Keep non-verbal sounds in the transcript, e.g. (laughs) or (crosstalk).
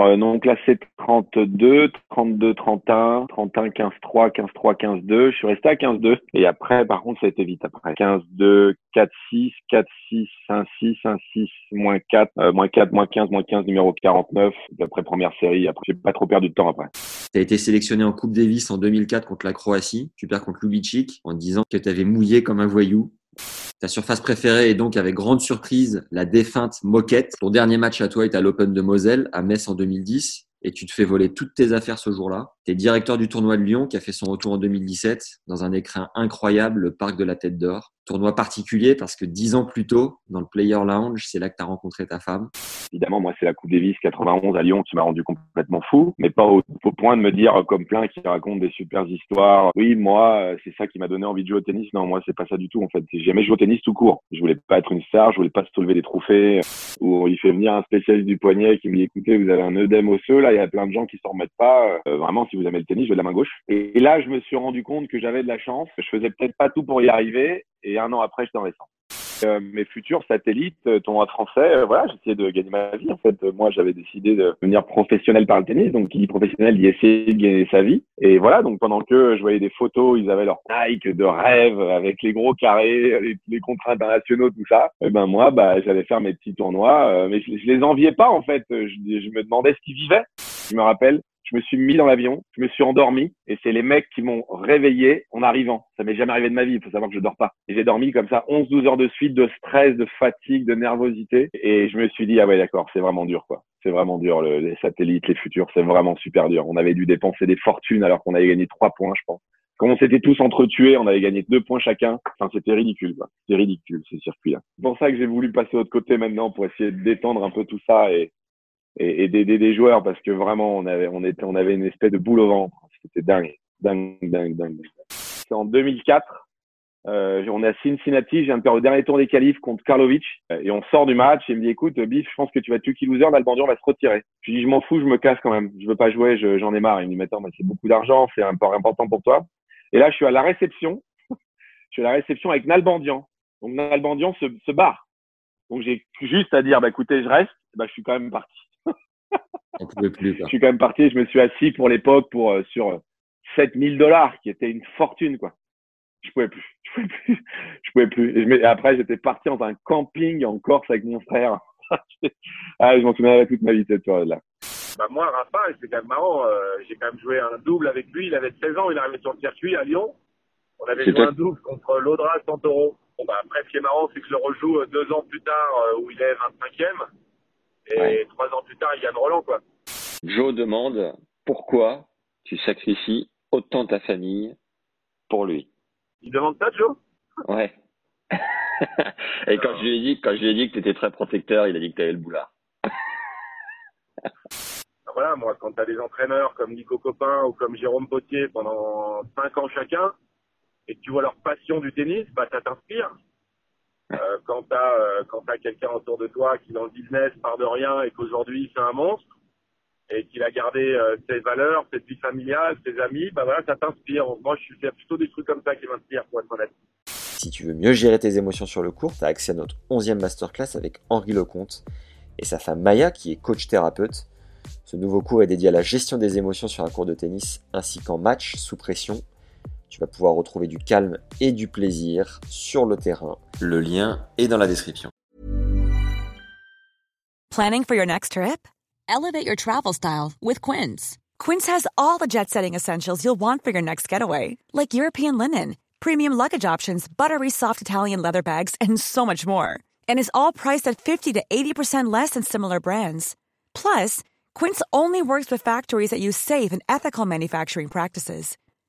Euh, non classé 32, 32, 31, 31, 15, 3, 15, 3, 15, 2. Je suis resté à 15, 2. Et après, par contre, ça a été vite après. 15, 2, 4, 6, 4, 6, 1, 6, 1, 6, moins 4, euh, moins 4, moins 15, moins 15, numéro 49. Après première série. Après, j'ai pas trop perdu de temps après. Tu as été sélectionné en Coupe Davis en 2004 contre la Croatie. Tu perds contre Lubicic en disant que tu avais mouillé comme un voyou. Ta surface préférée est donc avec grande surprise la défunte Moquette. Ton dernier match à toi est à l'Open de Moselle à Metz en 2010 et tu te fais voler toutes tes affaires ce jour-là. Tu directeur du tournoi de Lyon qui a fait son retour en 2017 dans un écrin incroyable, le Parc de la Tête d'Or. Tournoi particulier parce que dix ans plus tôt, dans le Player Lounge, c'est là que tu as rencontré ta femme. Évidemment, moi, c'est la Coupe Davis 91 à Lyon qui m'a rendu complètement fou, mais pas au, point de me dire, comme plein qui racontent des super histoires. Oui, moi, c'est ça qui m'a donné envie de jouer au tennis. Non, moi, c'est pas ça du tout, en fait. J'ai jamais joué au tennis tout court. Je voulais pas être une star, je voulais pas soulever des trophées. Où il fait venir un spécialiste du poignet qui me dit, écoutez, vous avez un œdème osseux, là, il y a plein de gens qui s'en remettent pas. Euh, vraiment, si vous aimez le tennis, je vais de la main gauche. Et là, je me suis rendu compte que j'avais de la chance. Je faisais peut-être pas tout pour y arriver. Et un an après, j'étais en récent. Euh, mes futurs satellites, euh, tournoi français, euh, voilà, j'essayais de gagner ma vie. En fait, moi, j'avais décidé de devenir professionnel par le tennis. Donc, qui dit professionnel, dit essayer de gagner sa vie. Et voilà, donc pendant que je voyais des photos, ils avaient leur Nike de rêve avec les gros carrés, les, les contrats internationaux, tout ça. Et ben moi, bah, j'allais faire mes petits tournois, euh, mais je, je les enviais pas en fait. Je me demandais ce qu'ils vivaient. Je me rappelle, je me suis mis dans l'avion, je me suis endormi et c'est les mecs qui m'ont réveillé en arrivant. Ça m'est jamais arrivé de ma vie, il faut savoir que je dors pas. Et j'ai dormi comme ça 11-12 heures de suite de stress, de fatigue, de nervosité et je me suis dit ah ouais d'accord, c'est vraiment dur quoi. C'est vraiment dur le- les satellites, les futurs, c'est vraiment super dur. On avait dû dépenser des fortunes alors qu'on avait gagné trois points je pense. Quand on s'était tous entretués, on avait gagné deux points chacun. Enfin, c'était ridicule, quoi. C'était ridicule, ce circuit-là. C'est pour ça que j'ai voulu passer de l'autre côté maintenant pour essayer de détendre un peu tout ça et, et, et d'aider des joueurs parce que vraiment on avait on était on avait une espèce de boule au ventre. C'était dingue dingue dingue dingue c'est en 2004 euh, on est à Cincinnati viens de faire le dernier tour des qualifs contre Karlovic euh, et on sort du match et il me dit écoute Biff je pense que tu vas être lucky loser va se retirer. Je dis je m'en fous je me casse quand même. Je veux pas jouer je- j'en ai marre. Il me dit mais attends mais c'est beaucoup d'argent c'est un important pour toi. Et là je suis à la réception. (laughs) Je suis à la réception avec Nalbandian. Donc Nalbandian se, se barre. Donc j'ai juste à dire bah écoutez je reste bah je suis quand même parti On pouvait plus. je suis quand même parti, je me suis assis pour l'époque pour euh, sur euh, 7000 dollars, qui était une fortune, quoi. Je pouvais plus, je pouvais plus, (laughs) je pouvais plus. Et, je m'ai- et après, j'étais parti dans un camping en Corse avec mon frère. (laughs) ah, je m'en souviendrai toute ma vie cette période-là. Bah moi, Rafa, c'est quand même marrant. euh, j'ai quand même joué un double avec lui. Il avait 16 ans, il est arrivé sur le circuit à Lyon. On avait joué toi- un double contre l'Audra Santoro. Bon bah après, ce qui est marrant, c'est que je le rejoue euh, deux ans plus tard euh, où il est 25e. Et Ouais. trois ans plus tard, il gagne Roland, quoi. Joe demande pourquoi tu sacrifies autant ta famille pour lui. Il demande ça, Joe? Ouais. (laughs) Et quand je lui ai dit, quand je lui ai dit que tu étais très protecteur, il a dit que tu avais le boulard. Bah, Voilà, moi, quand t'as des entraîneurs comme Nico Copin ou comme Jérôme Potier pendant cinq ans chacun, et que tu vois leur passion du tennis, bah ça t'inspire. Euh, quand t'as euh, quelqu'un autour de toi qui dans le business part de rien et qu'aujourd'hui c'est un monstre et qu'il a gardé euh, ses valeurs, cette vie familiale, ses amis, bah voilà, ça t'inspire. Moi, je suis plutôt des trucs comme ça qui m'inspirent, pour être honnête. Si tu veux mieux gérer tes émotions sur le court, tu as accès à notre 11e masterclass avec Henri Lecomte et sa femme Maya qui est coach thérapeute. Ce nouveau cours est dédié à la gestion des émotions sur un cours de tennis ainsi qu'en match sous pression. Tu vas pouvoir retrouver du calme et du plaisir sur le terrain. Le lien est dans la description. Planning for your next trip? Elevate your travel style with Quince. Quince has all the jet setting essentials you'll want for your next getaway, like European linen, premium luggage options, buttery soft Italian leather bags, and so much more. And is all priced at 50 to 80% less than similar brands. Plus, Quince only works with factories that use safe and ethical manufacturing practices.